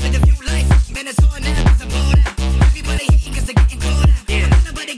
niggas